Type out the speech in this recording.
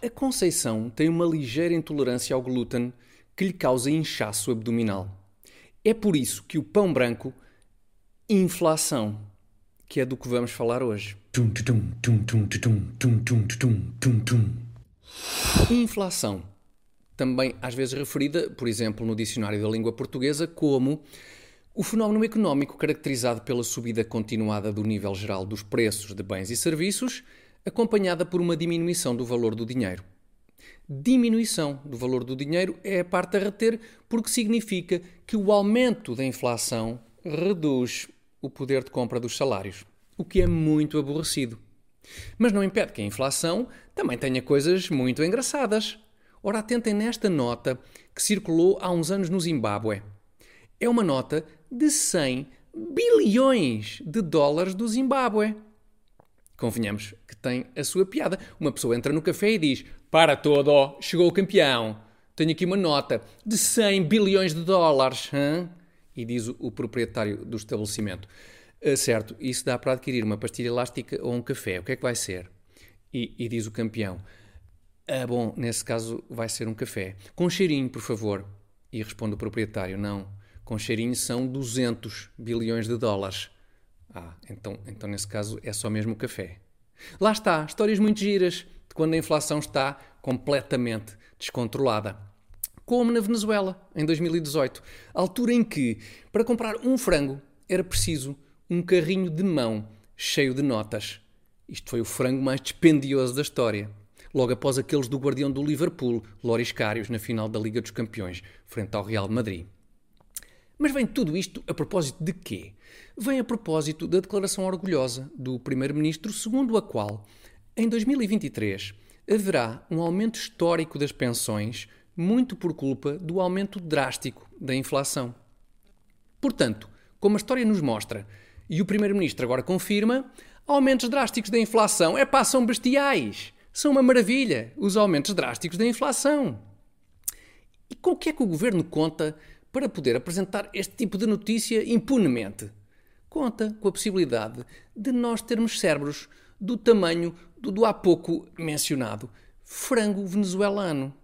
A Conceição tem uma ligeira intolerância ao glúten que lhe causa inchaço abdominal. É por isso que o pão branco, inflação, que é do que vamos falar hoje. Inflação, também às vezes referida, por exemplo, no dicionário da língua portuguesa, como o fenómeno económico caracterizado pela subida continuada do nível geral dos preços de bens e serviços, acompanhada por uma diminuição do valor do dinheiro. Diminuição do valor do dinheiro é a parte a reter porque significa que o aumento da inflação reduz o poder de compra dos salários, o que é muito aborrecido. Mas não impede que a inflação também tenha coisas muito engraçadas. Ora, atentem nesta nota que circulou há uns anos no Zimbábue. É uma nota de 100 bilhões de dólares do Zimbábue. Convenhamos que tem a sua piada. Uma pessoa entra no café e diz: Para todo, chegou o campeão. Tenho aqui uma nota de 100 bilhões de dólares. E diz o, o proprietário do estabelecimento: ah, Certo, isso dá para adquirir uma pastilha elástica ou um café. O que é que vai ser? E, e diz o campeão: ah, Bom, nesse caso vai ser um café. Com cheirinho, por favor. E responde o proprietário: Não, com cheirinho são 200 bilhões de dólares. Ah, então, então nesse caso é só mesmo o café. Lá está, histórias muito giras de quando a inflação está completamente descontrolada. Como na Venezuela, em 2018, altura em que, para comprar um frango, era preciso um carrinho de mão cheio de notas. Isto foi o frango mais dispendioso da história. Logo após aqueles do guardião do Liverpool, Loris Karius, na final da Liga dos Campeões, frente ao Real Madrid. Mas vem tudo isto a propósito de quê? Vem a propósito da declaração orgulhosa do Primeiro-Ministro, segundo a qual, em 2023, haverá um aumento histórico das pensões, muito por culpa do aumento drástico da inflação. Portanto, como a história nos mostra, e o Primeiro-Ministro agora confirma, aumentos drásticos da inflação é pá, são bestiais. São uma maravilha, os aumentos drásticos da inflação. E com o que é que o governo conta para poder apresentar este tipo de notícia impunemente. Conta com a possibilidade de nós termos cérebros do tamanho do, do há pouco mencionado frango venezuelano.